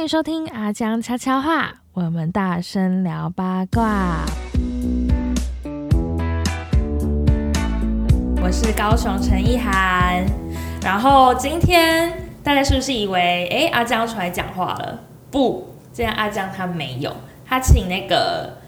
欢迎收听阿江悄悄话，我们大声聊八卦。我是高雄陈意涵，然后今天大家是不是以为，哎，阿江出来讲话了？不，今天阿江他没有，他请那个。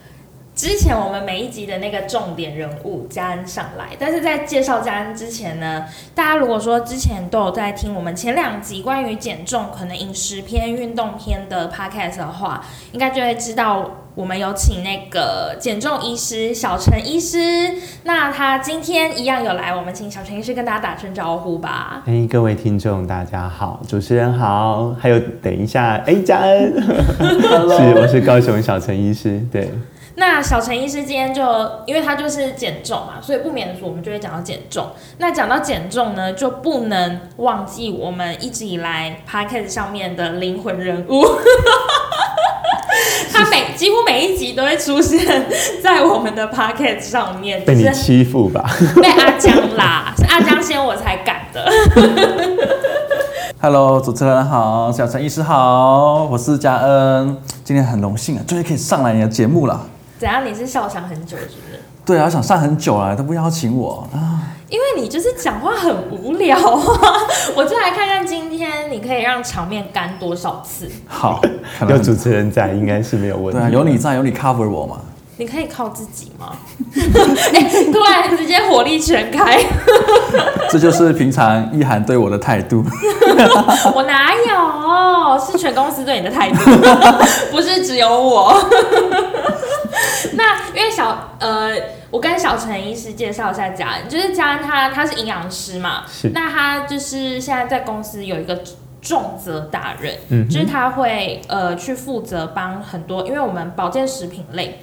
之前我们每一集的那个重点人物嘉恩上来，但是在介绍嘉恩之前呢，大家如果说之前都有在听我们前两集关于减重可能饮食篇、运动篇的 podcast 的话，应该就会知道我们有请那个减重医师小陈医师。那他今天一样有来，我们请小陈医师跟大家打声招呼吧。哎，各位听众大家好，主持人好，还有等一下，哎，嘉恩，是我是高雄小陈医师，对。那小陈医师今天就，因为他就是减重嘛，所以不免俗，我们就会讲到减重。那讲到减重呢，就不能忘记我们一直以来 podcast 上面的灵魂人物，他每几乎每一集都会出现在我们的 podcast 上面。被你欺负吧？被阿江啦，是 阿江先我才敢的。Hello，主持人好，小陈医师好，我是嘉恩，今天很荣幸啊，终于可以上来你的节目了。怎样？你是笑想很久是不是？对啊，想上很久了，都不邀请我啊。因为你就是讲话很无聊啊。我就来看看今天你可以让场面干多少次。好，有主持人在，应该是没有问题。对啊，有你在，有你 cover 我嘛。你可以靠自己吗？哎，突然直接火力全开。这就是平常意涵对我的态度。我哪有？是全公司对你的态度，不是只有我。那因为小呃，我跟小陈医师介绍一下嘉恩，就是嘉恩他他是营养师嘛，那他就是现在在公司有一个重责大任，嗯，就是他会呃去负责帮很多，因为我们保健食品类，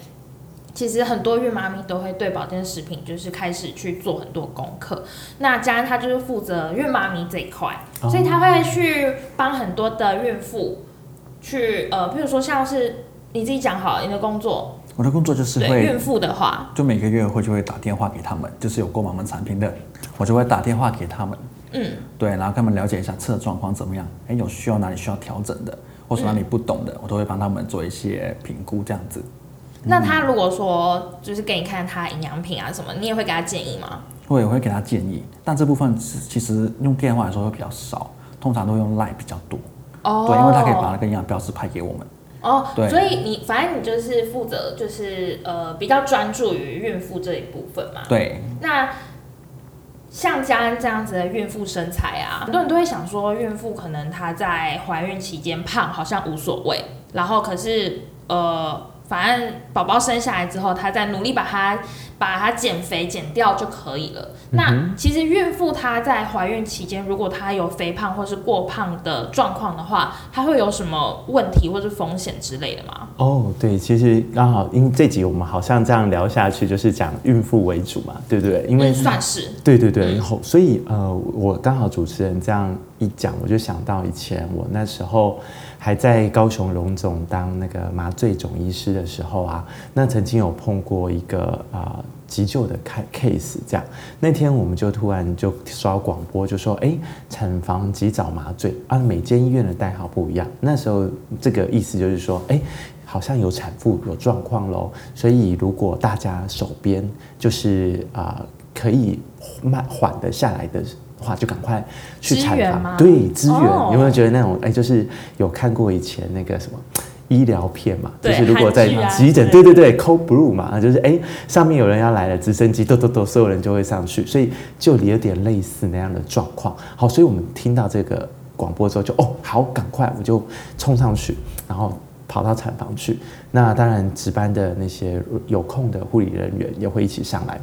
其实很多孕妈咪都会对保健食品就是开始去做很多功课，那佳恩她就是负责孕妈咪这一块，所以她会去帮很多的孕妇去呃，譬如说像是你自己讲好你的工作。我的工作就是会孕妇的话，就每个月会就会打电话给他们，就是有购买我们产品的，我就会打电话给他们，嗯，对，然后他们了解一下吃的状况怎么样，哎，有需要哪里需要调整的，或是哪里不懂的，我都会帮他们做一些评估这样子。那他如果说就是给你看他营养品啊什么，你也会给他建议吗？我也会给他建议，但这部分其实用电话来说会比较少，通常都用 Line 比较多。哦，对，因为他可以把那个营养标识拍给我们。哦，对所以你反正你就是负责，就是呃比较专注于孕妇这一部分嘛。对。那像嘉恩这样子的孕妇身材啊，很多人都会想说，孕妇可能她在怀孕期间胖好像无所谓，然后可是呃。反正宝宝生下来之后，他再努力把它把它减肥减掉就可以了。那其实孕妇她在怀孕期间，如果她有肥胖或是过胖的状况的话，她会有什么问题或是风险之类的吗？哦，对，其实刚好因为这集我们好像这样聊下去，就是讲孕妇为主嘛，对不对？因为算是对对对，然后所以呃，我刚好主持人这样一讲，我就想到以前我那时候。还在高雄荣总当那个麻醉总医师的时候啊，那曾经有碰过一个啊急救的开 case，这样那天我们就突然就刷广播，就说哎，产房及早麻醉啊，每间医院的代号不一样。那时候这个意思就是说，哎，好像有产妇有状况喽，所以如果大家手边就是啊可以慢缓的下来的。话就赶快去产房，对资源有没有觉得那种哎，就是有看过以前那个什么 医疗片嘛？就是如果在急诊，对对对，Cold Blue 嘛，就是哎上面有人要来了，直升机咚咚咚，所有人就会上去，所以就有点类似那样的状况。好，所以我们听到这个广播之后，就哦好，赶快我就冲上去，然后跑到产房去。那当然值班的那些有空的护理人员也会一起上来。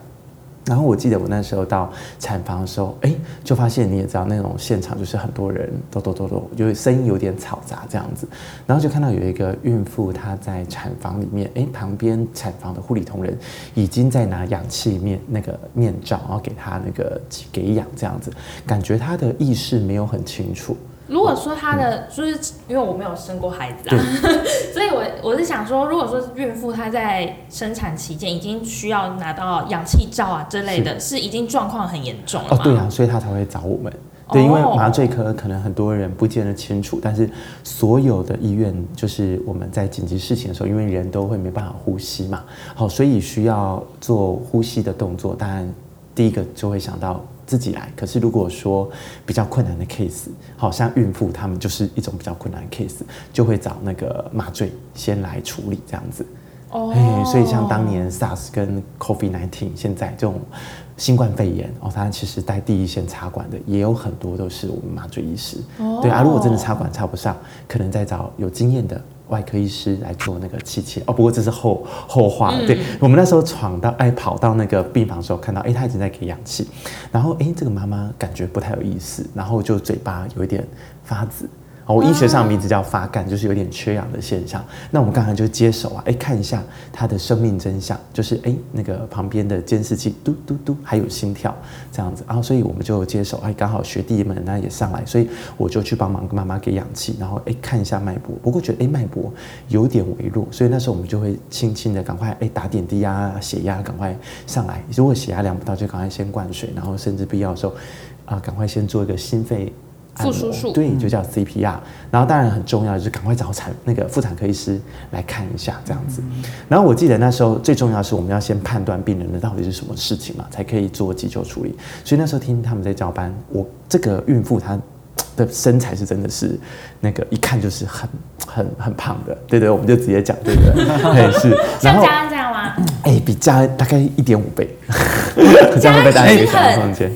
然后我记得我那时候到产房的时候，哎，就发现你也知道那种现场就是很多人，咚咚咚咚，就声音有点嘈杂这样子。然后就看到有一个孕妇她在产房里面，哎，旁边产房的护理同仁已经在拿氧气面那个面罩，然后给她那个给氧这样子，感觉她的意识没有很清楚。如果说她的，就是因为我没有生过孩子啊，所以我我是想说，如果说孕妇她在生产期间已经需要拿到氧气罩啊之类的，是已经状况很严重了哦，对啊，所以她才会找我们。对，因为哦麻醉科可能很多人不见得清楚，但是所有的医院就是我们在紧急事情的时候，因为人都会没办法呼吸嘛，好，所以需要做呼吸的动作。当然，第一个就会想到自己来。可是如果说比较困难的 case，好像孕妇他们就是一种比较困难的 case，就会找那个麻醉先来处理这样子。哦哎，所以像当年 SARS 跟 COVID-19，现在这种新冠肺炎哦，它其实在第一线插管的也有很多都是我们麻醉医师。哦对啊，如果真的插管插不上，可能再找有经验的外科医师来做那个气切。哦，不过这是后后话了。对我们那时候闯到哎跑到那个病房的时候，看到哎他已经在给氧气，然后哎这个妈妈感觉不太有意思，然后就嘴巴有一点发紫。哦，我医学上名字叫发干，就是有点缺氧的现象。那我们刚才就接手啊，哎，看一下他的生命真相，就是哎那个旁边的监视器嘟嘟嘟，还有心跳这样子。然后所以我们就接手，哎，刚好学弟们那也上来，所以我就去帮忙妈妈给氧气，然后哎看一下脉搏。不过觉得哎脉搏有点微弱，所以那时候我们就会轻轻的赶快哎打点滴啊，血压赶快上来。如果血压量不到，就赶快先灌水，然后甚至必要的时候啊，赶快先做一个心肺。复苏术对，就叫 CPR。然后当然很重要的就是赶快找产那个妇产科医师来看一下这样子。然后我记得那时候最重要的是我们要先判断病人的到底是什么事情嘛，才可以做急救处理。所以那时候听他们在交班，我这个孕妇她。的身材是真的是那个一看就是很很很胖的，对对，我们就直接讲对不，对是，然后像这样吗？哎、比家大概一点五倍，这样会不会大家有一个想象空间？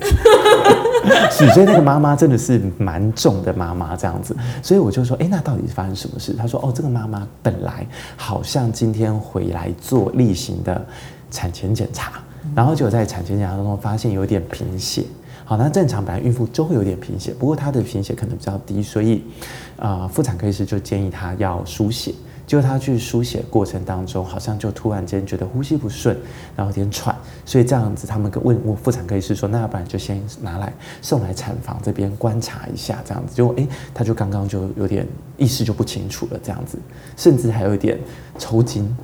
是，所以那个妈妈真的是蛮重的妈妈这样子，所以我就说，哎、那到底是发生什么事？她说，哦，这个妈妈本来好像今天回来做例行的产前检查，然后就在产前检查当中发现有点贫血。好，那正常本来孕妇就会有点贫血，不过她的贫血可能比较低，所以，呃，妇产科医师就建议她要输血。就他去书写过程当中，好像就突然间觉得呼吸不顺，然后有点喘，所以这样子他们问我妇产科医师说，那要不然就先拿来送来产房这边观察一下，这样子。结果哎，他就刚刚就有点意识就不清楚了，这样子，甚至还有一点抽筋，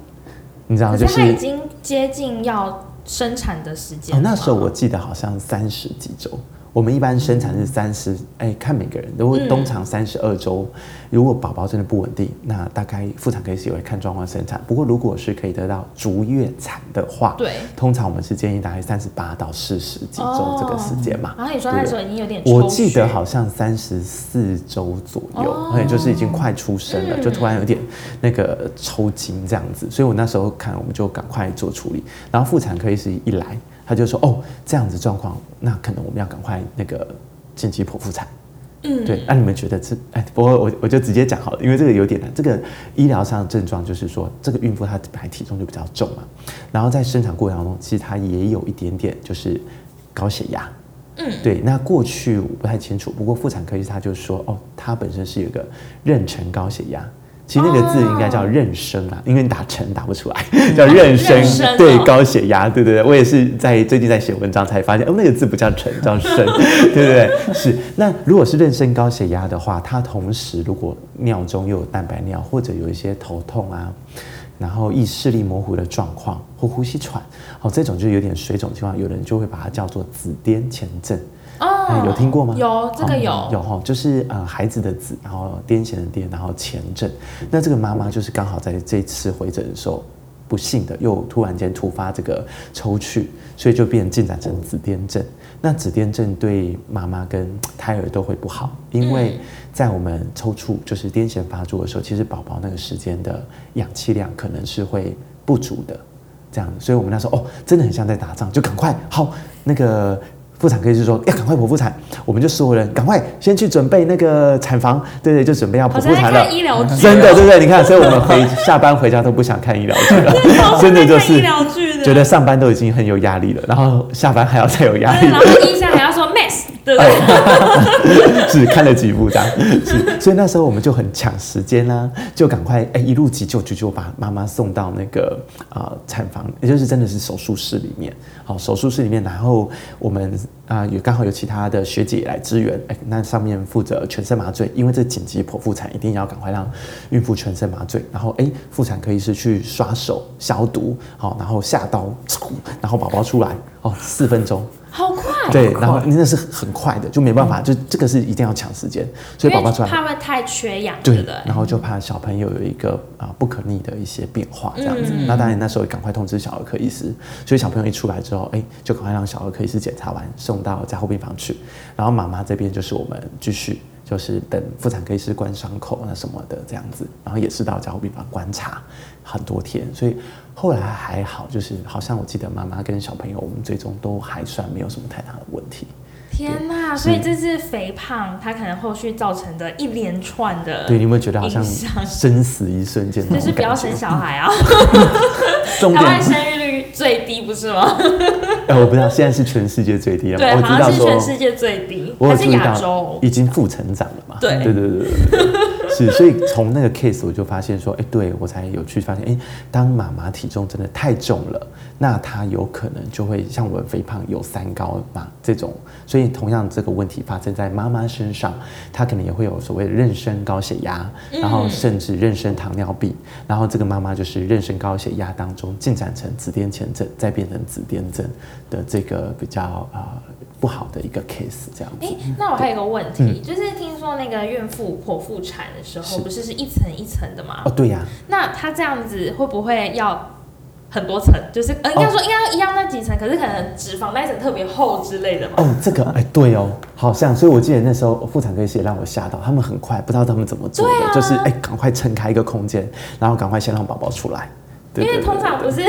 你知道就是已经接近要生产的时间，那时候我记得好像三十几周，我们一般生产是三十，哎，看每个人，如果嗯。通常三十二周，如果宝宝真的不稳定，那大概妇产科医师也会看状况生产。不过如果是可以得到足月产的话，对。通常我们是建议大概三十八到四十几周这个时间嘛。然后你说那时候已经有点我记得好像三十四周左右，哦。对，就是已经快出生了，嗯。就突然有点那个抽筋这样子，所以我那时候看我们就赶快做处理，然后妇产科医师一来，他就说哦这样子状况，那可能我们要赶快那个紧急剖腹产。嗯对，那、你们觉得这哎？不过我我就直接讲好了，因为这个有点难。这个医疗上的症状就是说，这个孕妇她本来体重就比较重嘛，然后在生产过程当中，其实她也有一点点就是高血压。嗯，对，那过去我不太清楚，不过妇产科医生他就说，哦，她本身是有一个妊娠高血压。其实那个字应该叫妊娠啊，因为你打成打不出来，叫妊娠。对，高血压，对对对，我也是在最近在写文章才发现，哦，那个字不叫成，叫生，对不对？是。那如果是妊娠高血压的话，它同时如果尿中又有蛋白尿，或者有一些头痛啊，然后意视力模糊的状况或呼吸喘，哦，这种就有点水肿情况，有人就会把它叫做紫癜前症。哦哎，有听过吗？有这个哦有有哈，就是呃孩子的子，然后癫痫的癫，然后前症。那这个妈妈就是刚好在这次回诊的时候，不幸的又突然间突发这个抽搐，所以就变进展成子癫症。那子癫症对妈妈跟胎儿都会不好，因为在我们抽搐就是癫痫发作的时候，其实宝宝那个时间的氧气量可能是会不足的。这样，所以我们那时候哦，真的很像在打仗，就赶快好那个。妇产科医师说要赶快剖腹产，我们就所有人赶快先去准备那个产房，对对，就准备要剖腹产了。医疗真的，对不对？你看，所以我们回下班回家都不想看医疗剧了，真的就是觉得上班都已经很有压力了，然后下班还要再有压力。对，然后医生还要说对不对？哎 是看了几部这样，是，所以那时候我们就很抢时间啦、就赶快哎一路急救急救把妈妈送到那个啊、呃产房，也就是真的是手术室里面，好手术室里面，然后我们啊、有刚好有其他的学姐来支援，哎那上面负责全身麻醉，因为这紧急剖腹产一定要赶快让孕妇全身麻醉，然后哎妇产科医师去刷手消毒，好然后下刀，然后宝宝出来哦四分钟。好快对，然后那是很快的，就没办法，就这个是一定要抢时间，所以宝宝出来怕会太缺氧，对的，然后就怕小朋友有一个啊不可逆的一些变化这样子。那当然那时候赶快通知小儿科医师，所以小朋友一出来之后，哎，就赶快让小儿科医师检查完，送到加护病房去。然后妈妈这边就是我们继续就是等妇产科医师关伤口那什么的这样子，然后也是到加护病房观察很多天，所以。后来还好，就是好像我记得妈妈跟小朋友，我们最终都还算没有什么太大的问题。天呐！所以这是肥胖，它可能后续造成的一连串的，对，你有没有觉得好像生死一瞬间？就是不要生小孩啊！台湾生育率最低不是吗？哎，我不知道，现在是全世界最低了。对，我知道是全世界最低，还是亚洲已经负成长了嘛？对，对对对对对。是，所以从那个 case 我就发现说，哎，对我才有去发现，哎，当妈妈体重真的太重了，那她有可能就会像我肥胖有三高嘛这种，所以同样这个问题发生在妈妈身上，她可能也会有所谓的妊娠高血压，然后甚至妊娠糖尿病，然后这个妈妈就是妊娠高血压当中进展成子癫前症，再变成子癫症的这个比较啊。不好的一个 case，这样子。哎，那我还有一个问题，就是听说那个孕妇剖腹产的时候，不是是一层一层的吗？哦，对呀。那她这样子会不会要很多层？就是呃，应该说应该一样那几层，可是可能脂肪那一层特别厚之类的吗？哦，这个哎，对哦，好像。所以我记得那时候妇产科医师也让我吓到，他们很快，不知道他们怎么做的，就是哎，赶快撑开一个空间，然后赶快先让宝宝出来。因为通常不是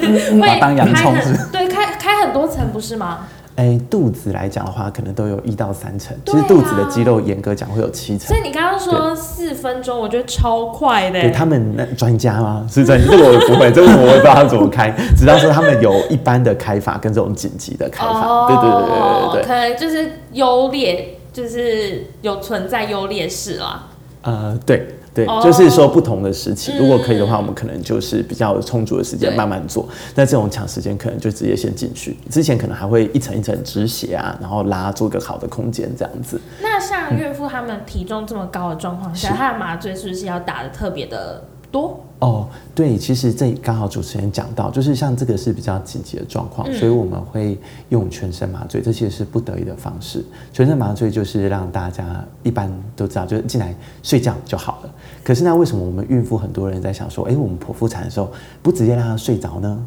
会当洋葱，对，开开很多层不是吗？哎，肚子来讲的话，可能都有一到三层。其实肚子的肌肉严格讲会有七成。所以你刚刚说四分钟，我觉得超快的。对他们那专家吗？是专家，这个我不会，这个我不知道他怎么开。只要说他们有一般的开法跟这种紧急的开法。对对对对对对。可能就是优劣，就是有存在优劣势啦。呃，对。对，就是说不同的时期，如果可以的话，我们可能就是比较充足的时间慢慢做。那这种抢时间，可能就直接先进去。之前可能还会一层一层止血啊，然后拉做个好的空间这样子。那像孕妇她们体重这么高的状况下，她的麻醉是不是要打的特别的多？哦，对，其实这刚好主持人讲到，就是像这个是比较紧急的状况，所以我们会用全身麻醉，这些是不得已的方式。全身麻醉就是让大家一般都知道，就是进来睡觉就好了。可是那为什么我们孕妇很多人在想说，哎，我们剖腹产的时候不直接让她睡着呢？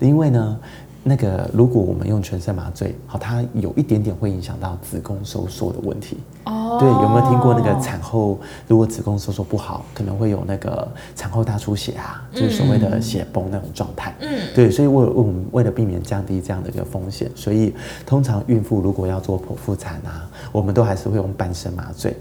因为呢。那个，如果我们用全身麻醉，好，它有一点点会影响到子宫收缩的问题。哦，对，有没有听过那个产后如果子宫收缩不好，可能会有那个产后大出血啊，就是所谓的血崩那种状态。嗯，对，所以为我们为了避免降低这样的一个风险，所以通常孕妇如果要做剖腹产啊，我们都还是会用半身麻醉。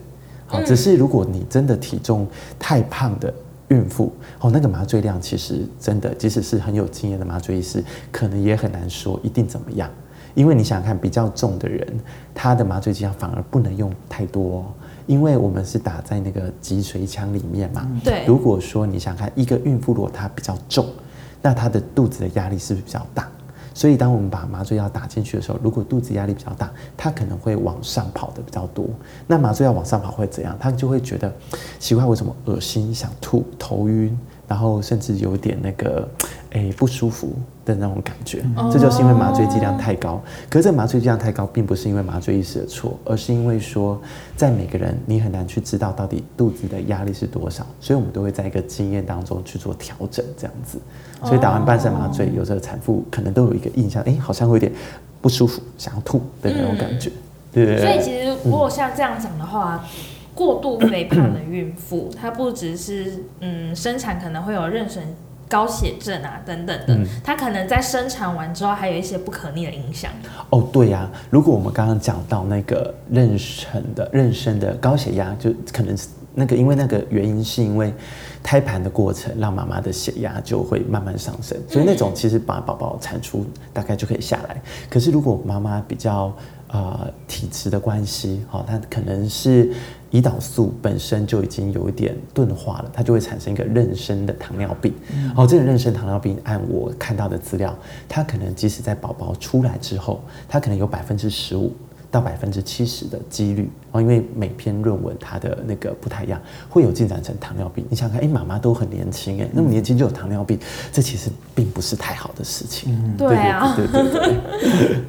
好，只是如果你真的体重太胖的。孕妇哦，那个麻醉量其实真的，即使是很有经验的麻醉医师，可能也很难说一定怎么样。因为你想想看，比较重的人，他的麻醉剂量反而不能用太多，因为我们是打在那个脊髓腔里面嘛。对。如果说你想看一个孕妇，如果她比较重，那她的肚子的压力是不是比较大？所以，当我们把麻醉药打进去的时候，如果肚子压力比较大，它可能会往上跑的比较多。那麻醉药往上跑会怎样？他就会觉得奇怪，为什么恶心、想吐、头晕，然后甚至有点那个诶不舒服的那种感觉。这就是因为麻醉剂量太高。可是这麻醉剂量太高，并不是因为麻醉医师的错，而是因为说，在每个人你很难去知道到底肚子的压力是多少，所以我们都会在一个经验当中去做调整，这样子。所以打完半身麻醉，有时候产妇可能都有一个印象，哎，好像会有点不舒服，想要吐的那种感觉。对。所以其实如果像这样讲的话，过度肥胖的孕妇，她不只是嗯生产可能会有妊娠高血症啊等等的，它可能在生产完之后还有一些不可逆的影响。哦，对呀。如果我们刚刚讲到那个妊娠的妊娠的高血压，就可能是那个因为那个原因是因为。胎盘的过程让妈妈的血压就会慢慢上升，所以那种其实把宝宝产出大概就可以下来。可是如果妈妈比较呃体质的关系，哦，它可能是胰岛素本身就已经有一点钝化了，它就会产生一个妊娠的糖尿病。哦，这个妊娠糖尿病按我看到的资料，它可能即使在宝宝出来之后，它可能有百分之十五。到百分之七十的几率哦，因为每篇论文它的那个不太一样，会有进展成糖尿病。你想看，哎，妈妈都很年轻，哎，那么年轻就有糖尿病，这其实并不是太好的事情。对啊，对对对。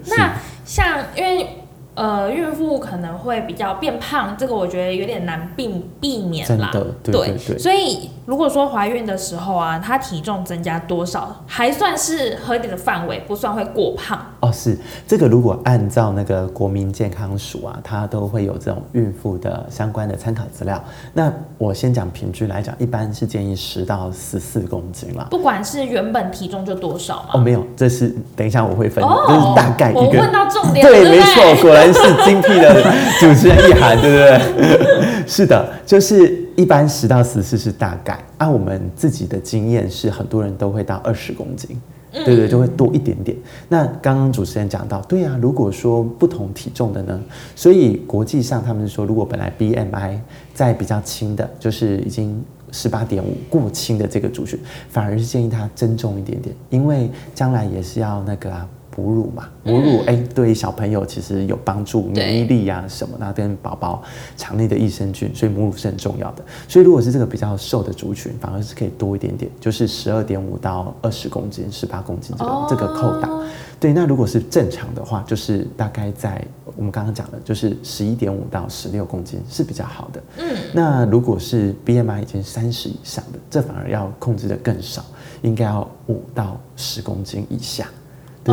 那像因为。呃，孕妇可能会比较变胖，这个我觉得有点难避避免啦。真的，对对对。所以如果说怀孕的时候啊，她体重增加多少，还算是合理的范围，不算会过胖。哦，是这个，如果按照那个国民健康署啊，它都会有这种孕妇的相关的参考资料。那我先讲平均来讲，一般是建议十到十四公斤啦。不管是原本体重就多少吗？哦，没有，这是等一下我会分，这是大概一个。我问到重点，对，没错，果然。是精辟的主持人一涵，对不对？是的，就是一般十到十四是大概。按我们自己的经验是，很多人都会到二十公斤，对对，就会多一点点。那刚刚主持人讲到，对啊，如果说不同体重的呢，所以国际上他们是说，如果本来 BMI 在比较轻的，就是已经十八点五过轻的这个族群，反而是建议他增重一点点，因为将来也是要那个啊。哺乳嘛，母乳哎，对小朋友其实有帮助，免疫力啊什么，那跟宝宝肠内的益生菌，所以母乳是很重要的。所以如果是这个比较瘦的族群，反而是可以多一点点，就是十二点五到二十公斤、十八公斤这个这个扣打。对，那如果是正常的话，就是大概在我们刚刚讲的，就是十一点五到十六公斤是比较好的。嗯，那如果是 BMI 已经三十以上的，这反而要控制的更少，应该要五到十公斤以下。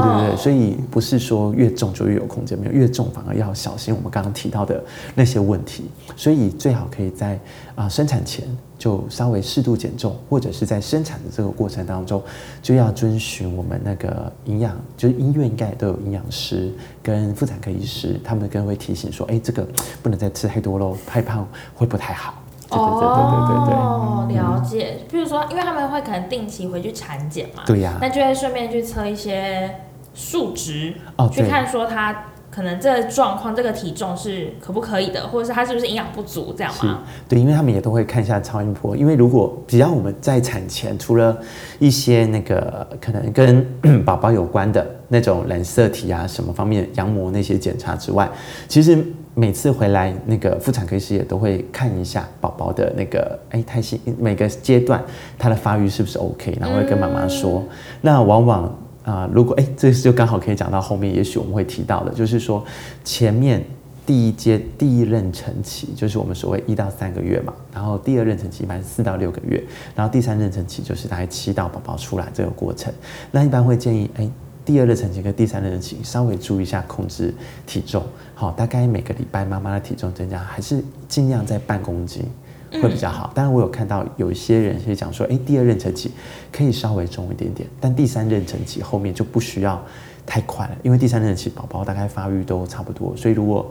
对对对，所以不是说越重就越有空间，没有越重反而要小心我们刚刚提到的那些问题。所以最好可以在啊生产前就稍微适度减重，或者是在生产的这个过程当中就要遵循我们那个营养，就是医院应该都有营养师跟妇产科医师，他们更会提醒说，哎，这个不能再吃太多喽，太胖会不太好。哦，了解。比如说，因为他们会可能定期回去产检嘛，对呀，那就会顺便去测一些数值，哦，去看说他可能这状况、这个体重是可不可以的，或者是他是不是营养不足这样吗？对，因为他们也都会看一下超音波，因为如果只要我们在产前，除了一些那个可能跟宝宝有关的那种染色体啊什么方面、羊膜那些检查之外，其实。每次回来，那个妇产科医师也都会看一下宝宝的那个哎胎心每个阶段他的发育是不是 OK，然后会跟妈妈说。那往往啊，如果哎这就刚好可以讲到后面，也许我们会提到的，就是说前面第一阶第一妊娠期，就是我们所谓一到三个月嘛，然后第二妊娠期一般四到六个月，然后第三妊娠期就是大概七到宝宝出来这个过程。那一般会建议哎。第二妊娠期跟第三妊娠期稍微注意一下控制体重，好，大概每个礼拜妈妈的体重增加还是尽量在半公斤会比较好。当然我有看到有一些人是讲说，哎，第二妊娠期可以稍微重一点点，但第三妊娠期后面就不需要太快了，因为第三妊娠期宝宝大概发育都差不多，所以如果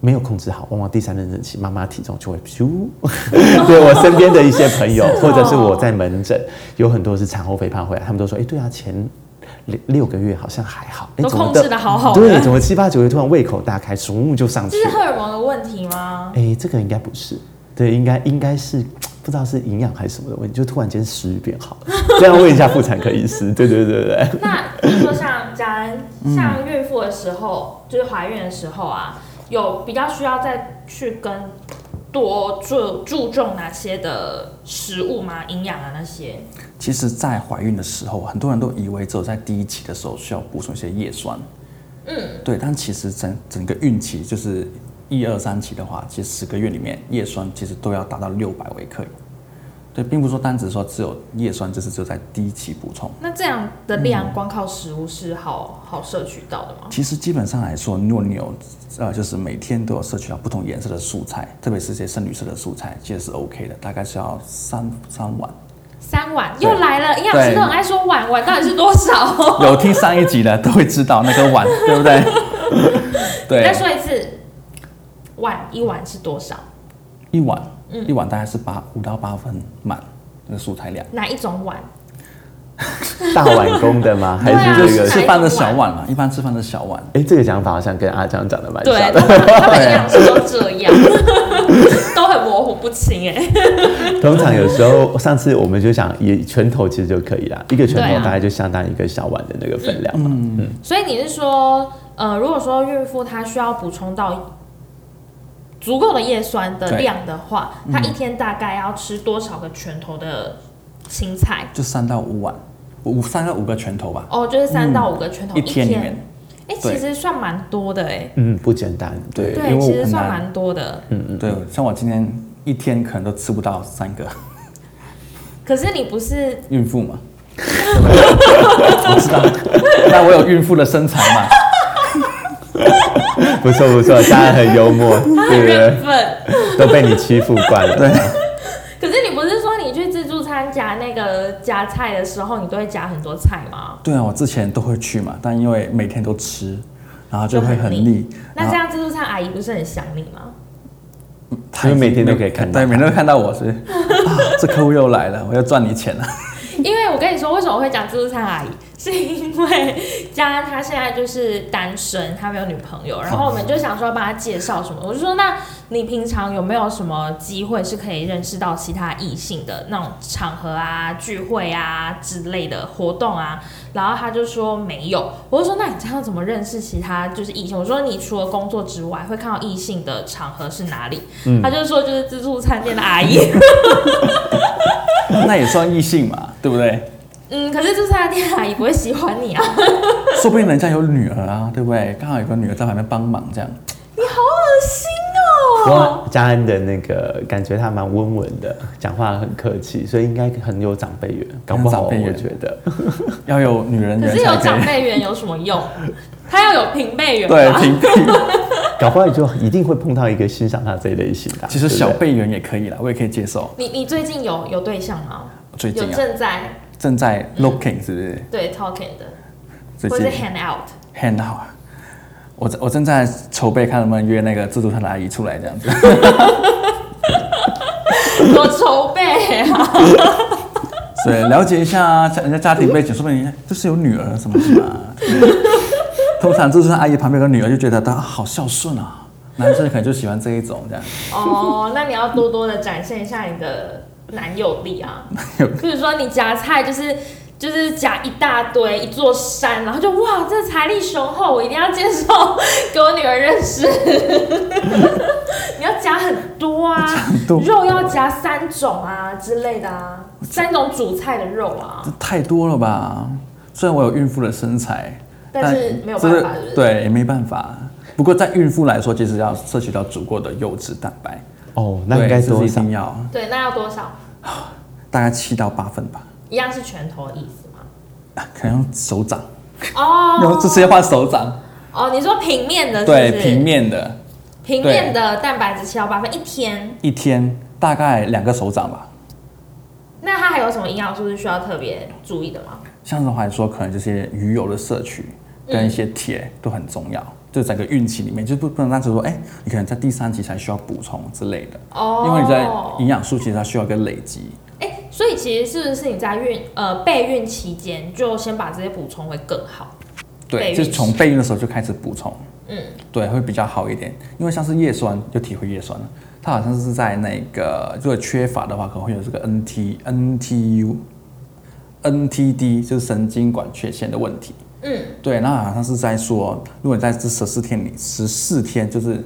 没有控制好，往往第三妊娠期妈妈体重就会咻。对我身边的一些朋友，或者是我在门诊有很多是产后肥胖回来，他们都说，哎，对啊，前。六六个月好像还好，都控制的好好。对，怎么七八九月突然胃口大开，鼠目就上去？这是荷尔蒙的问题吗？哎，这个应该不是，对，应该应该是不知道是营养还是什么的问题，就突然间食欲变好了。这样问一下妇产科医师，对对对对。那比如说像家人，像孕妇的时候，就是怀孕的时候啊，有比较需要再去跟。多注注重哪些的食物吗？营养啊那些？其实，在怀孕的时候，很多人都以为只有在第一期的时候需要补充一些叶酸。嗯，对，但其实整整个孕期就是一二三期的话，其实十个月里面叶酸其实都要达到六百微克。对，并不是说单只说只有叶酸，就是只有在第一期补充。那这样的量，光靠食物是好好摄取到的吗？其实基本上来说，如果你有呃，就是每天都有摄取到不同颜色的蔬菜，特别是些深绿色的蔬菜，其实是 OK 的，大概是要三三碗。三碗又来了，营养师都很爱说碗碗到底是多少？有听上一集的都会知道那个碗，对不对？对。再说一次，碗一碗是多少？一碗。嗯一碗大概是八五到八分满那个蔬菜量。哪一种碗？大碗公的吗？还是这个吃饭的小碗嘛？一般吃饭的小碗。哎，这个讲法好像跟阿江讲的蛮像。对，他们营养师都这样，都很模糊不清哎。通常有时候，上次我们就想以拳头其实就可以了，一个拳头大概就相当于一个小碗的那个分量嘛。嗯。所以你是说，呃，如果说孕妇她需要补充到。足够的叶酸的量的话，他一天大概要吃多少个拳头的青菜？就三到五碗，五三到五个拳头吧。哦，就是三到五个拳头一天里面。哎、其实算蛮多的哎、嗯，不简单，对，对，因为其实算蛮多的。嗯嗯对，像我今天一天可能都吃不到三个。可是你不是孕妇嘛，我知道，但我有孕妇的身材嘛，不 错不错，家人很幽默，对不对？都被你欺负惯了。对，可是你不是说你去自助餐夹那个夹菜的时候，你都会夹很多菜吗？对啊，我之前都会去嘛，但因为每天都吃，然后就会很腻。那这样自助餐阿姨不是很想你吗？她因为每天都可以看到对，每天都看到我是 啊，这客户又来了，我要赚你钱了。因为我跟你说，为什么会讲自助餐阿姨，是因为佳恩他现在就是单身，他没有女朋友，然后我们就想说帮他介绍什么，我就说那你平常有没有什么机会是可以认识到其他异性的那种场合啊、聚会啊之类的活动啊？然后他就说没有，我就说那你这样怎么认识其他就是异性？我说你除了工作之外，会看到异性的场合是哪里？他就说就是自助餐店的阿姨。那也算异性嘛，对不对？嗯，可是自助餐店阿姨不会喜欢你啊。说不定人家有女儿啊，对不对？刚好有个女儿在旁边帮忙，这样。你好恶心哦！过嘉恩的那个感觉他蛮温文的，讲话很客气，所以应该很有长辈缘，搞不好我觉得。要有女人可是有。长辈缘有什么用？他要有平辈缘对，平辈。搞不好就一定会碰到一个欣赏他这一类型的啊。其实小辈缘也可以啦，我也可以接受。你你最近有有对象吗？最近啊，正在正在 looking 是不是？对 talking 的，最或者是 hand out？hand 好啊。我正我正在筹备，看能不能约那个自助餐的阿姨出来这样子。多筹备啊？对，了解一下家人家家庭背景，说不定人家就是有女儿什么的嘛。对通常自助餐阿姨旁边有个女儿，就觉得她好孝顺啊。男生可能就喜欢这一种这样。哦，那你要多多的展现一下你的男友力啊。比如说你夹菜就是。就是夹一大堆一座山，然后就哇，这财力雄厚，我一定要介绍 给我女儿认识。你要夹很多啊，多肉要夹三种啊之类的啊，三种主菜的肉啊这，太多了吧？虽然我有孕妇的身材，但是没有这办法？对，也没办法。不过在孕妇来说，其实要摄取到足够的优质蛋白，哦，那应该？是一定要，对，那要多少？大概七到八分吧。一样是拳头的意思吗？啊可能用手掌，哦，用这直接换手掌，哦，你说平面的对，平面的，平面的蛋白质七到八分一天，一天大概两个手掌吧。那它还有什么营养素是需要特别注意的吗？像的话来说，可能这些鱼油的摄取跟一些铁都很重要。就整个孕期里面，就不不能单纯说，哎、你可能在第三期才需要补充之类的，哦因为你在营养素其实它需要一个累积。哎、所以其实是不是你在孕呃备孕期间就先把这些补充会更好？备对，就是从备孕的时候就开始补充，嗯，对，会比较好一点。因为像是叶酸，就体会叶酸了，它好像是在那个如果缺乏的话，可能会有这个 NT NTU NTD，就是神经管缺陷的问题。嗯，对，那好像是在说，如果你在这十四天里，十四天就是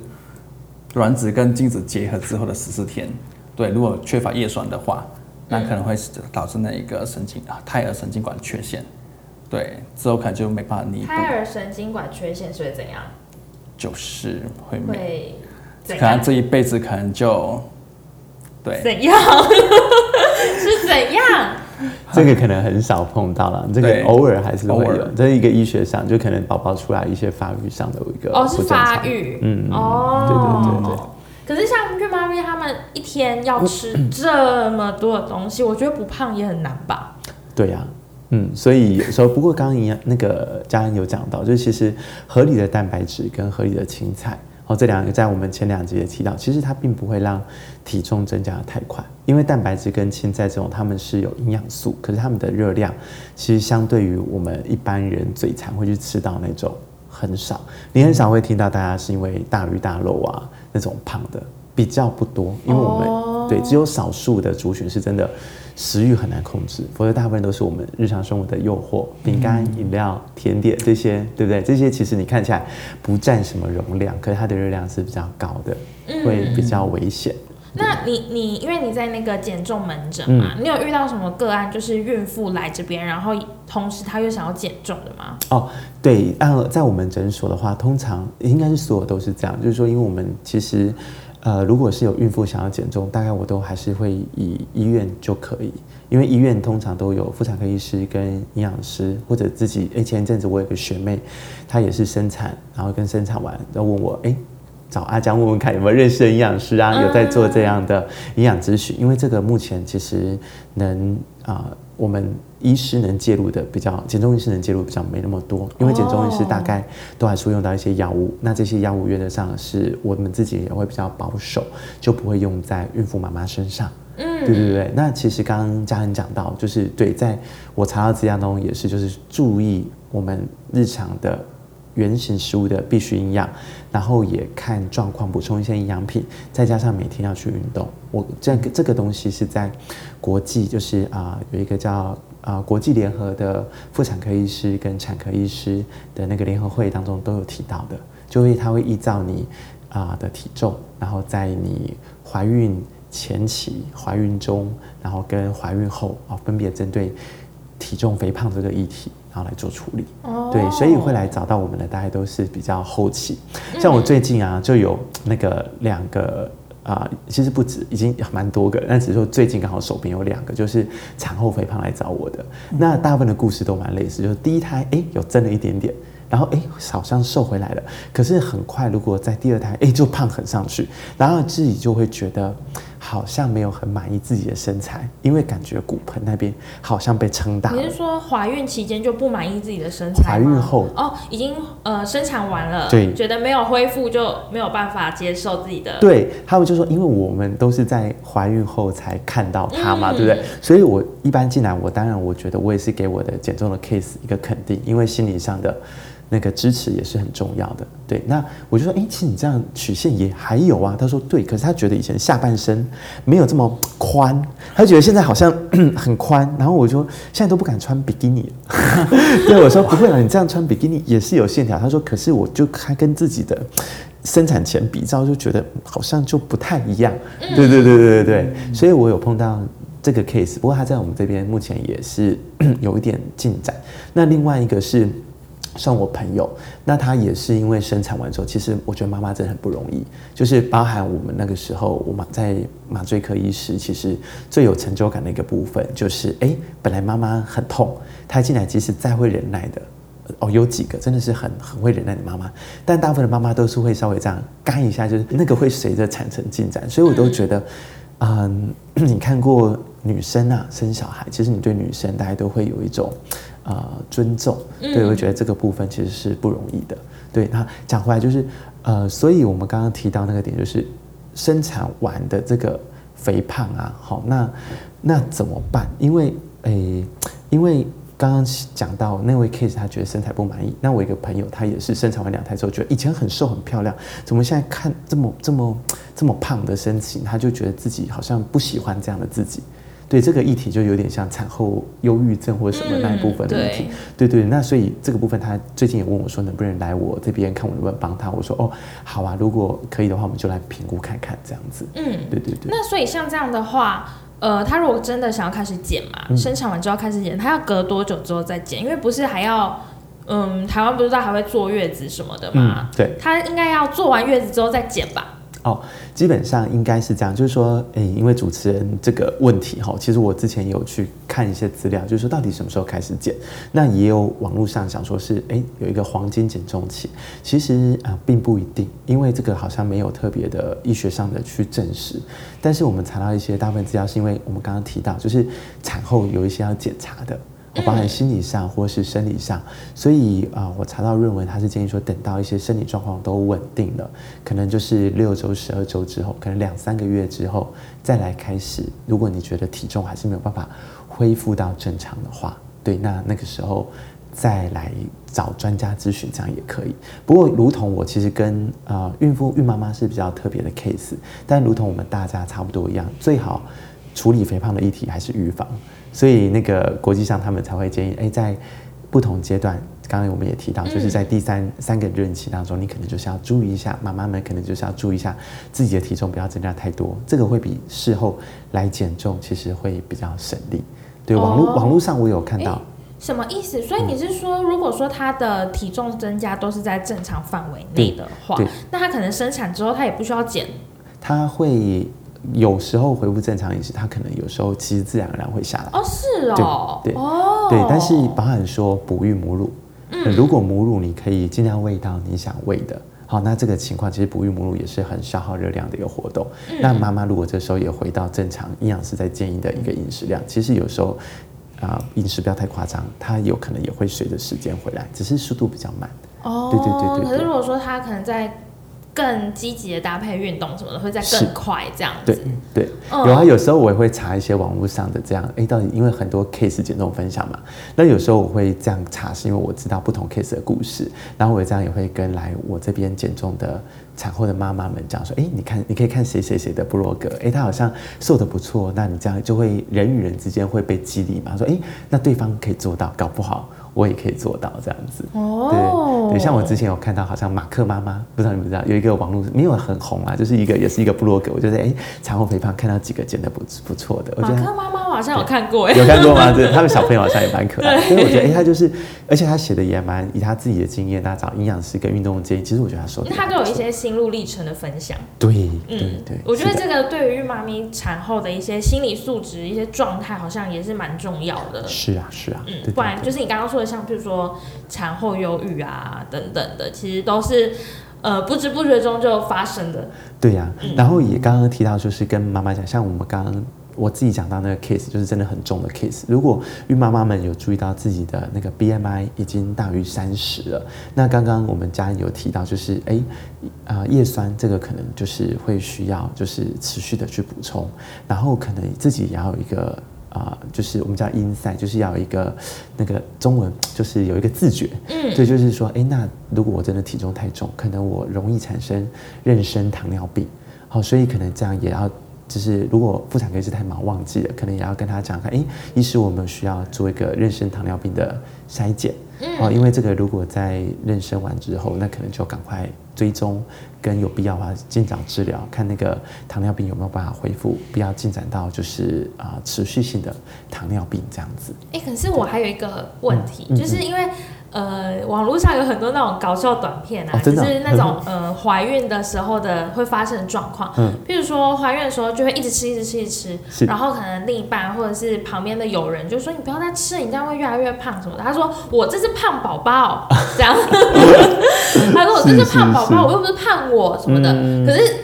卵子跟精子结合之后的十四天，对，如果缺乏叶酸的话，那可能会导致那一个神经啊胎儿神经管缺陷，对，之后可能就没办法弥补，胎儿神经管缺陷是会怎样？就是会没，会可能？这一辈子可能就对怎样？是怎样？这个可能很少碰到了，这对个偶尔还是会有偶尔。这是一个医学上，就可能宝宝出来一些发育上的一个哦，是发育。嗯，哦，对对对对。可是像孕妈咪他们一天要吃这么多的东西，我觉得不胖也很难吧？对呀、嗯，所以有时候，不过刚刚一样，那个嘉恩有讲到，就是其实合理的蛋白质跟合理的青菜，这两个在我们前两集也提到，其实它并不会让体重增加的太快，因为蛋白质跟青菜这种它们是有营养素，可是它们的热量其实相对于我们一般人嘴馋会去吃到那种很少，你很少会听到大家是因为大鱼大肉啊那种胖的比较不多，因为我们、哦对只有少数的族群是真的食欲很难控制，否则大部分都是我们日常生活的诱惑，饼干、饮料、甜点这些，对不对？这些其实你看起来不占什么容量，可是它的热量是比较高的，会比较危险。那你你因为你在那个减重门诊嘛，你有遇到什么个案，就是孕妇来这边，然后同时她又想要减重的吗？哦，对，按在我们诊所的话，通常应该是所有都是这样，就是说，因为我们其实。呃，如果是有孕妇想要减重，大概我都还是会以医院就可以，因为医院通常都有妇产科医师跟营养师，或者自己。哎，前一阵子我有个学妹，她也是生产，然后跟生产完，然后问我，哎，找阿江问问看有没有认识的营养师啊，有在做这样的营养咨询，因为这个目前其实能啊。我们医师能介入的比较，减重医师能介入比较没那么多，因为减重医师大概都还是会用到一些药物，那这些药物原则上是我们自己也会比较保守，就不会用在孕妇妈妈身上。嗯，对对对。那其实刚刚嘉恒讲到，就是对，在我查到资料中也是，就是注意我们日常的。原型食物的必需营养，然后也看状况补充一些营养品，再加上每天要去运动。我这个这个东西是在国际，就是啊有一个叫啊国际联合的妇产科医师跟产科医师的那个联合会当中都有提到的，就会他会依照你啊的体重，然后在你怀孕前期、怀孕中，然后跟怀孕后啊分别针对体重肥胖这个议题。然后来做处理，对，所以会来找到我们的大概都是比较后期。像我最近啊，就有那个两个啊，其实不止，已经蛮多个，但只是说最近刚好手边有两个，就是产后肥胖来找我的。那大部分的故事都蛮类似，就是第一胎哎有增了一点点。然后哎，好像瘦回来了，可是很快，如果在第二胎哎就胖很上去，然后自己就会觉得好像没有很满意自己的身材，因为感觉骨盆那边好像被撑大。你是说怀孕期间就不满意自己的身材？怀孕后哦，已经呃生产完了，对，觉得没有恢复就没有办法接受自己的。对他们就说，因为我们都是在怀孕后才看到他嘛，对不对？所以我一般进来，我当然我觉得我也是给我的减重的 case 一个肯定，因为心理上的。那个支持也是很重要的，对。那我就说，哎，其实你这样曲线也还有啊。他说对，可是他觉得以前下半身没有这么宽，他觉得现在好像 很宽。然后我说，现在都不敢穿比基尼。对，我说不会了，你这样穿比基尼也是有线条。他说，可是我就还跟自己的生产前比照，就觉得好像就不太一样。对对对对对对，所以我有碰到这个 case，不过他在我们这边目前也是 有一点进展。那另外一个是。像我朋友，那他也是因为生产完之后，其实我觉得妈妈真的很不容易。就是包含我们那个时候，我们在麻醉科医师，其实最有成就感的一个部分，就是哎，本来妈妈很痛，她进来即使再会忍耐的，哦，有几个真的是很很会忍耐的妈妈，但大部分的妈妈都是会稍微这样干一下，就是那个会随着产程进展，所以我都觉得，嗯，你看过女生啊生小孩，其实你对女生大家都会有一种。呃，尊重，对我觉得这个部分其实是不容易的。对，那讲回来就是，呃，所以我们刚刚提到那个点，就是生产完的这个肥胖啊，好，那那怎么办？因为，诶，因为刚刚讲到那位 case，他觉得身材不满意。那我一个朋友，他也是生产完两胎之后，觉得以前很瘦很漂亮，怎么现在看这么这么这么胖的身形，他就觉得自己好像不喜欢这样的自己。对这个议题就有点像产后忧郁症或者什么那一部分的议题，对对，那所以这个部分他最近也问我说能不能来我这边看我能不能帮他，我说哦好啊，如果可以的话我们就来评估看看这样子。嗯，对对对。那所以像这样的话，呃，他如果真的想要开始减嘛，生产完之后开始减，他要隔多久之后再减？因为不是还要，嗯，台湾不是都还会坐月子什么的嘛？对，他应该要做完月子之后再减吧？哦，基本上应该是这样，就是说，诶，因为主持人这个问题哈，其实我之前有去看一些资料，就是说到底什么时候开始减，那也有网络上想说是，诶，有一个黄金减重期，其实啊并不一定，因为这个好像没有特别的医学上的去证实，但是我们查到一些大部分资料，是因为我们刚刚提到，就是产后有一些要检查的。我包含心理上或是生理上，所以啊，我查到论文，他是建议说，等到一些生理状况都稳定了，可能就是六周、十二周之后，可能两三个月之后再来开始。如果你觉得体重还是没有办法恢复到正常的话，对，那那个时候再来找专家咨询，这样也可以。不过，如同我其实跟啊孕妇、孕妈妈是比较特别的 case，但如同我们大家差不多一样，最好处理肥胖的议题还是预防。所以那个国际上他们才会建议，哎，在不同阶段，刚刚我们也提到，就是在第三三个任期当中，你可能就是要注意一下，妈妈们可能就是要注意一下自己的体重不要增加太多，这个会比事后来减重其实会比较省力。对，网络网络上我有看到。什么意思？所以你是说，如果说他的体重增加都是在正常范围内的话，那他可能生产之后他也不需要减。他会有时候恢复正常饮食，他可能有时候其实自然而然会下来。哦，是哦，对，哦，对。但是保含说哺育母乳，嗯，如果母乳你可以尽量喂到你想喂的，好，那这个情况其实哺育母乳也是很消耗热量的一个活动。那妈妈如果这时候也回到正常营养师在建议的一个饮食量，其实有时候。啊，饮食不要太夸张，它有可能也会随着时间回来，只是速度比较慢。哦，对对对对。可是如果说他可能在。更积极的搭配运动什么的，会再更快这样子。对对，有啊，有时候我也会查一些网络上的这样，哎，到底因为很多 case 减重分享嘛，那有时候我会这样查，是因为我知道不同 case 的故事，然后我这样也会跟来我这边减重的产后的妈妈们讲说，哎，你看，你可以看谁谁谁的部落格，哎，他好像瘦的不错，那你这样就会人与人之间会被激励嘛，说，哎，那对方可以做到，搞不好。我也可以做到这样子，对对，像我之前有看到，好像马克妈妈，不知道你们知道，有一个网络没有很红啊，就是一个也是一个部落格，我觉得哎，产后肥胖看到几个减的不不错的，我觉得马克妈妈好像有看过，有看过吗？对，他们小朋友好像也蛮可爱，所以我觉得哎，他就是，而且他写的也蛮以他自己的经验，他找营养师跟运动建议，其实我觉得他说的，他都有一些心路历程的分享，对，对对，我觉得这个对于孕妈咪产后的一些心理素质、一些状态，好像也是蛮重要的。是啊，是啊，嗯，不然就是你刚刚说的，像比如说。产后忧郁啊，等等的，其实都是呃不知不觉中就发生的。对呀，然后也刚刚提到，就是跟妈妈讲，像我们刚刚我自己讲到那个 case，就是真的很重的 case。如果孕妈妈们有注意到自己的那个 BMI 已经大于三十了，那刚刚我们家有提到，就是哎啊叶酸这个可能就是会需要就是持续的去补充，然后可能自己也要有一个。啊，就是我们叫 inside，就是要有一个那个中文，就是有一个自觉。嗯，对，就是说，哎，那如果我真的体重太重，可能我容易产生妊娠糖尿病。好，所以可能这样也要，就是如果妇产科医师太忙忘记了，可能也要跟他讲看，哎，医师我们需要做一个妊娠糖尿病的筛检。哦，因为这个如果在妊娠完之后，那可能就赶快追踪，跟有必要的话尽早治疗，看那个糖尿病有没有办法恢复，不要进展到就是啊持续性的糖尿病这样子。哎，可是我还有一个问题，就是因为。呃，网络上有很多那种搞笑短片啊，就是那种 呃怀孕的时候的会发生的状况。嗯，譬如说怀孕的时候就会一直吃，一直吃，一直吃，然后可能另一半或者是旁边的友人就说你不要再吃，你这样会越来越胖什么的。他说我这是胖宝宝，这样。他说我这是胖宝宝，我又不是胖我什么的。可是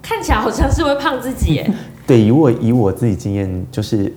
看起来好像是会胖自己耶。对，以我以我自己经验就是。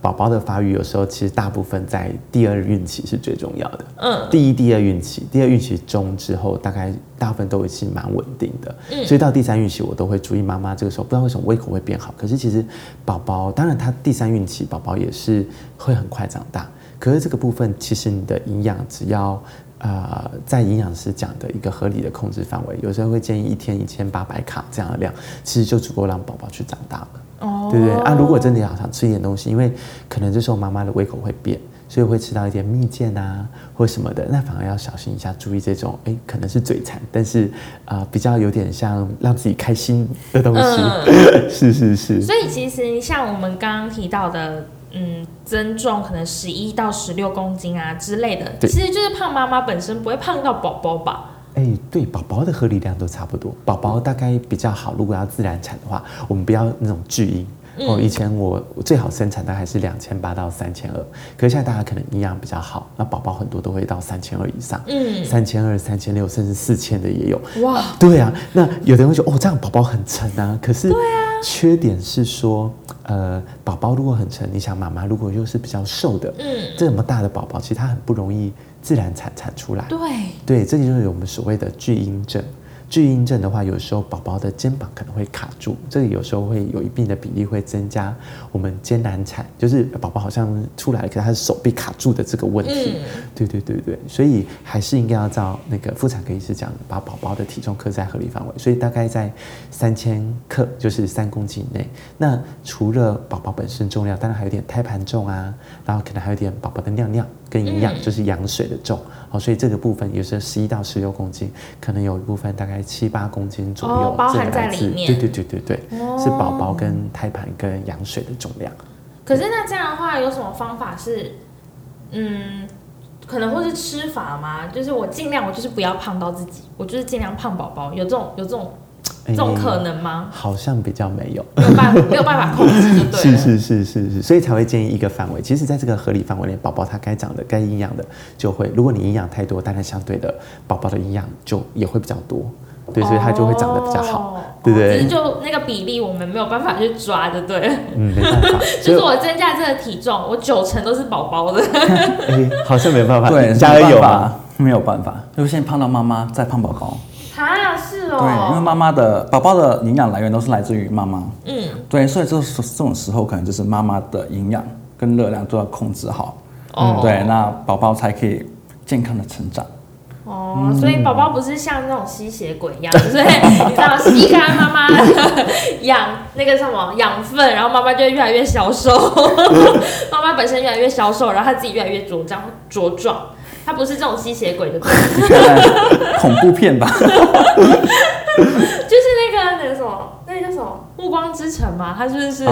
宝宝的发育有时候其实大部分在第二孕期是最重要的。嗯，第一、第二孕期，第二孕期中之后，大概大部分都已经蛮稳定的。嗯，所以到第三孕期，我都会注意妈妈这个时候不知道为什么胃口会变好。可是其实宝宝，当然他第三孕期宝宝也是会很快长大。可是这个部分其实你的营养只要呃在营养师讲的一个合理的控制范围，有时候会建议一天一千八百卡这样的量，其实就足够让宝宝去长大了。哦，对不对啊？如果真的要想吃一点东西，因为可能这时候妈妈的胃口会变，所以会吃到一点蜜饯啊或什么的，那反而要小心一下，注意这种哎可能是嘴馋，但是啊比较有点像让自己开心的东西。是是是。所以其实像我们刚刚提到的，嗯，增重可能十一到十六公斤啊之类的，其实就是胖妈妈本身不会胖到宝宝吧？哎，对，宝宝的合理量都差不多。宝宝大概比较好，如果要自然产的话，我们不要那种巨婴。哦，以前我最好生产的还是两千八到三千二，可是现在大家可能营养比较好，那宝宝很多都会到三千二以上。嗯，三千二、三千六，甚至四千的也有。哇，对啊，那有的人会说，哦，这样宝宝很沉啊。可是，对啊，缺点是说，呃，宝宝如果很沉，你想妈妈如果又是比较瘦的，嗯，这么大的宝宝，其实他很不容易。自然产产出来，对对，这就是我们所谓的巨婴症。巨婴症的话，有时候宝宝的肩膀可能会卡住，这个有时候会有一定的比例会增加我们艰难产，就是宝宝好像出来了，可是他的手臂卡住的这个问题。对对对对，所以还是应该要照那个妇产科医师讲，把宝宝的体重刻在合理范围，所以大概在三千克，就是三公斤以内。那除了宝宝本身重量，当然还有点胎盘重啊，然后可能还有点宝宝的尿尿跟营养，就是羊水的重。好，所以这个部分有时候十一到十六公斤，可能有一部分大概七八公斤左右，包含在里面。对对对对对，是宝宝跟胎盘跟羊水的重量。可是那这样的话，有什么方法是，嗯，可能会是吃法吗？就是我尽量我就是不要胖到自己，我就是尽量胖宝宝，有这种有这种。这种可能吗？好像比较没有，没有办法，没有办法控制，就对 是是是是是，所以才会建议一个范围。其实，在这个合理范围内，宝宝他该长的、该营养的就会。如果你营养太多，当然相对的，宝宝的营养就也会比较多。对，所以它就会长得比较好，对不对？就那个比例，我们没有办法去抓，的对。嗯，没办法。就是我增加这个体重，我九成都是宝宝的。好像没办法。对，加油吧，没有办法。因为先胖到妈妈，再胖宝宝。啊，是哦。对，因为妈妈的宝宝的营养来源都是来自于妈妈。嗯。对，所以这这种时候可能就是妈妈的营养跟热量都要控制好。哦。对，那宝宝才可以健康的成长。哦，所以宝宝不是像那种吸血鬼一样，就是你知道吸干妈妈 养那个什么养分，然后妈妈就越来越消瘦。妈妈本身越来越消瘦，然后她自己越来越茁壮茁壮。他不是这种吸血鬼的，恐怖片吧？就是那个那个什么，那个叫什么《暮光之城》嘛？他是不是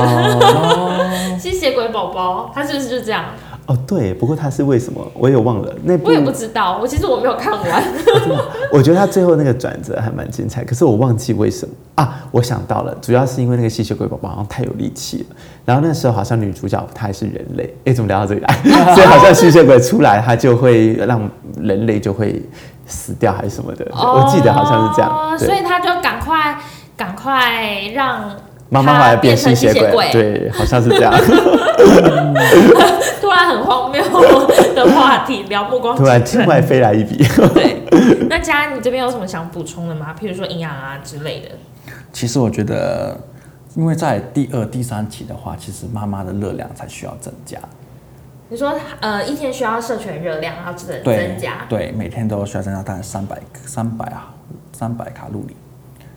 吸血鬼宝宝？他是不是就这样？哦，对，不过他是为什么？我也忘了。那部我也不知道，我其实我没有看完。我觉得他最后那个转折还蛮精彩，可是我忘记为什么啊！我想到了，主要是因为那个吸血鬼宝宝好像太有力气了，然后那时候好像女主角她还是人类。哎，怎么聊到这里来？所以好像吸血鬼出来，他就会让人类就会死掉还是什么的？我记得好像是这样。所以他就赶快赶快让。妈妈后来变吸血鬼，对，好像是这样。突然很荒谬的话题，聊目光。突然天外飞来一笔。对，那佳，你这边有什么想补充的吗？譬如说营养啊之类的。其实我觉得，因为在第二、第三期的话，其实妈妈的热量才需要增加。你说，呃，一天需要摄取热量要增增加？对，每天都需要增加大概三百三百啊，三百卡路里。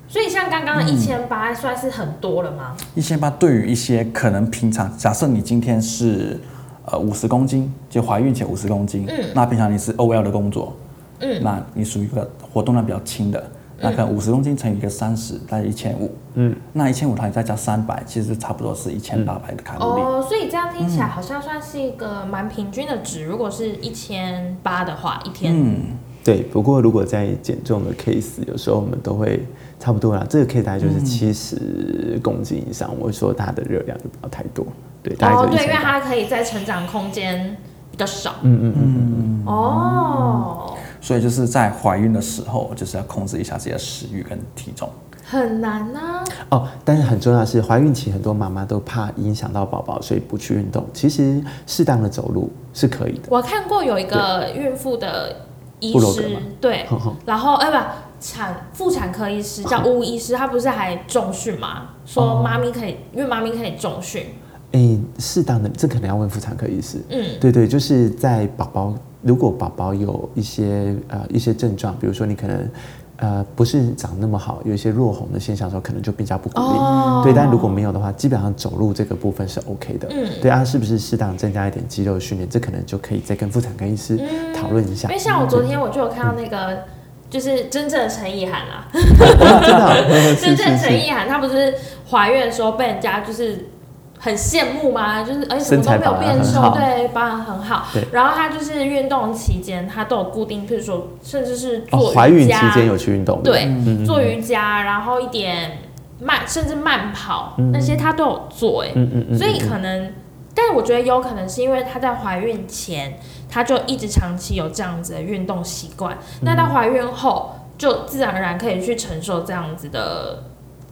所以像刚刚的一千八算是很多了吗？一千八对于一些可能平常，假设你今天是呃五十公斤，就怀孕前五十公斤，嗯，那平常你是 O L 的工作，嗯，那你属于一个活动量比较轻的，那可能五十公斤乘以一个三十，大概一千五，嗯，那一千五它再加三百，其实差不多是一千八百的卡路里。哦，所以这样听起来好像算是一个蛮平均的值。如果是一千八的话，一天，嗯，对。不过如果在减重的 case，有时候我们都会。差不多啦，这个 K 大概就是七十公斤以上。我说它的热量就不要太多，对，大概哦，对，因为它可以在成长空间比较少。嗯嗯嗯嗯哦，所以就是在怀孕的时候，就是要控制一下自己的食欲跟体重。很难啊。哦，但是很重要的是，怀孕期很多妈妈都怕影响到宝宝，所以不去运动。其实适当的走路是可以的。我看过有一个孕妇的医师，对，然后哎不。产妇产科医师叫巫医师，他不是还重训吗？说妈咪可以，因为妈咪可以重训。哎，适当的，这可能要问妇产科医师。嗯，对对，就是在宝宝如果宝宝有一些呃一些症状，比如说你可能呃不是长那么好，有一些弱红的现象的时候，可能就比较不鼓励。对，但如果没有的话，基本上走路这个部分是 OK 的。嗯，对啊，是不是适当增加一点肌肉训练？这可能就可以再跟妇产科医师讨论一下。因为像我昨天我就有看到那个。就是真正的陈意涵啦，真正陈意涵，她不是怀孕的时候被人家就是很羡慕吗？就是而且什么都没有变瘦，对，保养很好。然后她就是运动期间，她都有固定，譬如说，甚至是做怀孕期间有去运动，对，做瑜伽，然后一点慢，甚至慢跑那些她都有做，哎，所以可能，但是我觉得有可能是因为她在怀孕前。她就一直长期有这样子的运动习惯，那她怀孕后就自然而然可以去承受这样子的，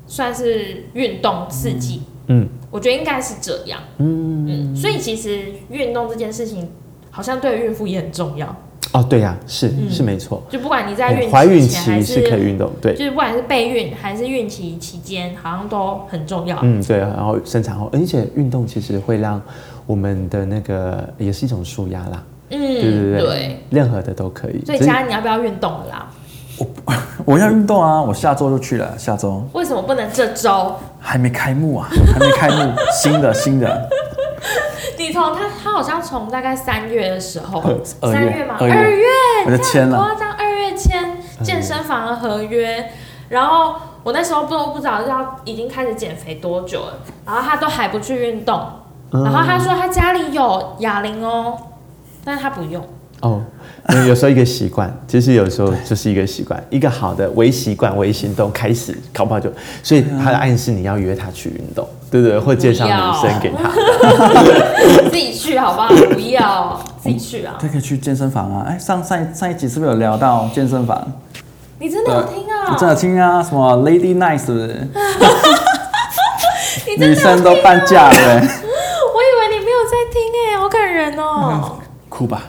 算是运动刺激。嗯，我觉得应该是这样。嗯嗯，所以其实运动这件事情好像对孕妇也很重要。哦，对呀、是、是没错。就不管你在孕怀孕前还期是可以运动，对就，是不管是备孕还是孕期期间，好像都很重要。嗯，对，然后生产后，而且运动其实会让我们的那个也是一种舒压啦，嗯，对对对，对。任何的都可以。所以只是家你要不要运动了啦？我要运动啊！我下周就去了，下周为什么不能这周？还没开幕啊，还没开幕，新的新的，你从他他好像从大概三月的时候，三月嘛，月二二月我就签了。夸张，二月签健身房的合约，然后我那时候不不知道要已经开始减肥多久了，然后他都还不去运动，嗯然后他说他家里有哑铃哦，但是他不用。哦，有时候一个习惯，其实有时候就是一个习惯，一个好的微习惯、微行动开始，搞不好就，所以他的暗示你要约他去运动，对不对？或介绍女生给他。自己去好不好？不要自己去啊！他可以去健身房啊！哎，上上上一集是不是有聊到健身房？你真的有听啊？我真的听啊，什么 Lady Night 是不是？你真的女生都半价了，我以为你没有在听哎、好感人哦、哭吧！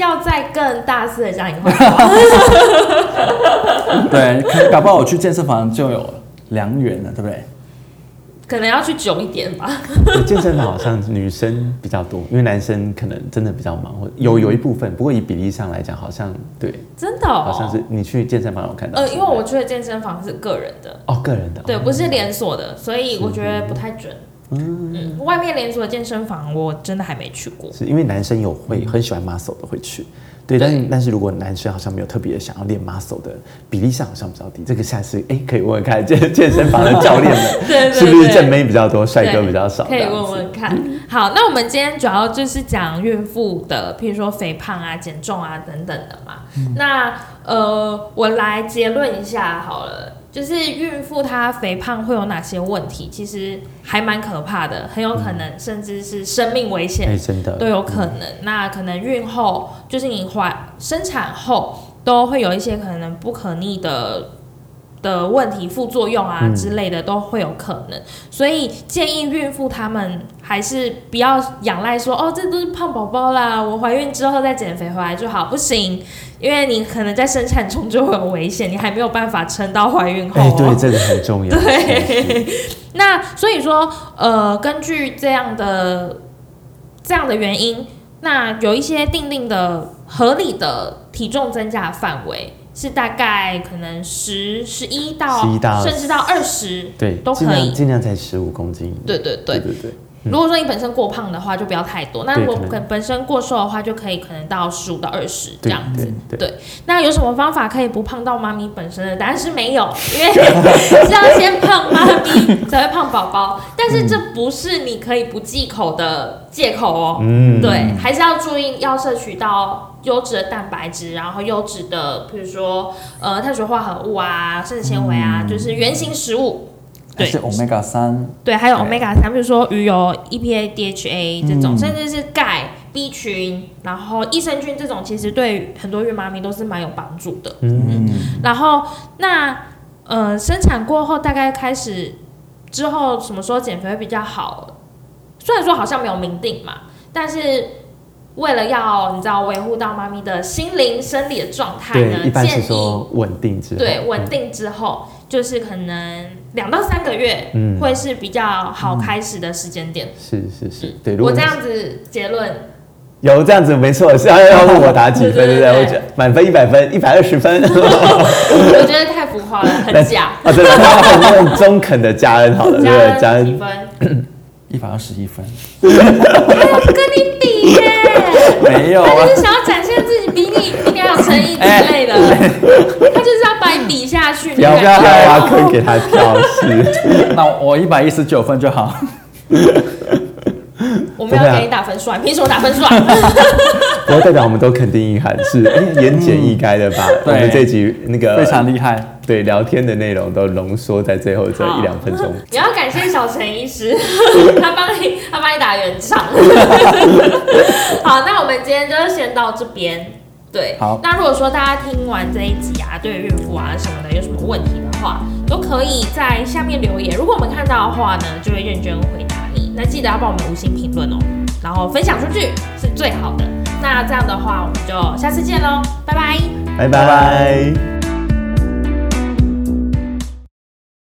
要再更大肆的讲你坏话。对，可搞不好我去健身房就有良缘了，对不对？可能要去久一点吧。对健身房好像女生比较多，因为男生可能真的比较忙，或有有一部分，不过以比例上来讲，好像对，真的、哦，好像是你去健身房有看到呃，因为我去的健身房是个人的，哦个人的，对，哦不是连锁的，所以我觉得不太准。嗯，外面连锁的健身房我真的还没去过。是因为男生有会很喜欢 muscle 的会去，对，但是但是如果男生好像没有特别想要练 muscle 的比例上好像比较低，这个下次哎可以问问看健健身房的教练们，是不是正妹比较多，帅哥比较少？可以问问看。好，那我们今天主要就是讲孕妇的，譬如说肥胖啊、减重啊等等的嘛。那呃，我来结论一下好了，就是孕妇她肥胖会有哪些问题？其实还蛮可怕的，很有可能甚至是生命危险哎真的都有可能。那可能孕后就是你怀生产后都会有一些可能不可逆的。的问题、副作用啊嗯。之类的都会有可能，所以建议孕妇她们还是不要仰赖说哦，这都是胖宝宝啦，我怀孕之后再减肥回来就好，不行，因为你可能在生产中就会有危险，你还没有办法撑到怀孕后。对这个很重要，对，那所以说，呃，根据这样的这样的原因，那有一些定定的合理的体重增加范围是大概可能十、十一到11到甚至到二十，对，都可以尽量尽量才十五公斤对对对对。对对，如果说你本身过胖的话，就不要太多；那如果本本身过瘦的话，就可以可能到十五到二十这样子。对对对，那有什么方法可以不胖到妈咪本身的？答案是没有，因为 是要先胖妈咪才会胖宝宝。但是这不是你可以不忌口的借口哦。嗯，对，还是要注意要摄取到优质的蛋白质，然后优质的，比如说呃碳水化合物啊、膳食纤维啊，就是原型食物。对还是 omega 三，对，还有对。omega 三，比如说鱼油、EPA、DHA 这种，嗯甚至是钙、B 群，然后益生菌这种，其实对很多孕妈咪都是蛮有帮助的。嗯，然后那呃，生产过后大概开始之后，什么时候减肥会比较好？虽然说好像没有明定嘛，但是为了要你知道维护到妈咪的心灵生理的状态呢对，，一般是建议说稳定之后，对稳定之后，就是可能两到三个月嗯会是比较好开始的时间点。是是是，对，如果我这样子结论，有这样子没错，是要要问我打几分，对对对不对？对我觉得满分一百分，一百二十分，我觉得太浮夸了，很假。啊，对，很很中肯的加恩好了，对不对？加恩几恩分？一百二十一分，跟你比耶！没有啊他就，是想要展现自己比你比你还有诚意之类的，他就是要把你比下去。不要不要你感觉还挖坑给他跳，是。那我一百一十九分就好。我们要给你打分数啊，凭什么打分数啊？不过代表我们都肯定意涵是，哎，言简意赅的把 我们这集那个非常厉害，对聊天的内容都浓缩在最后这一两分钟。你要感谢小陈医师，他帮你他帮你打圆场。好，那我们今天就先到这边。对，好那如果说大家听完这一集啊，对孕妇啊什么的有什么问题的话，都可以在下面留言。如果我们看到的话呢，就会认真回答那记得要帮我们五星评论哦，然后分享出去是最好的。那那这样的话，我们就下次见喽，拜拜。拜拜。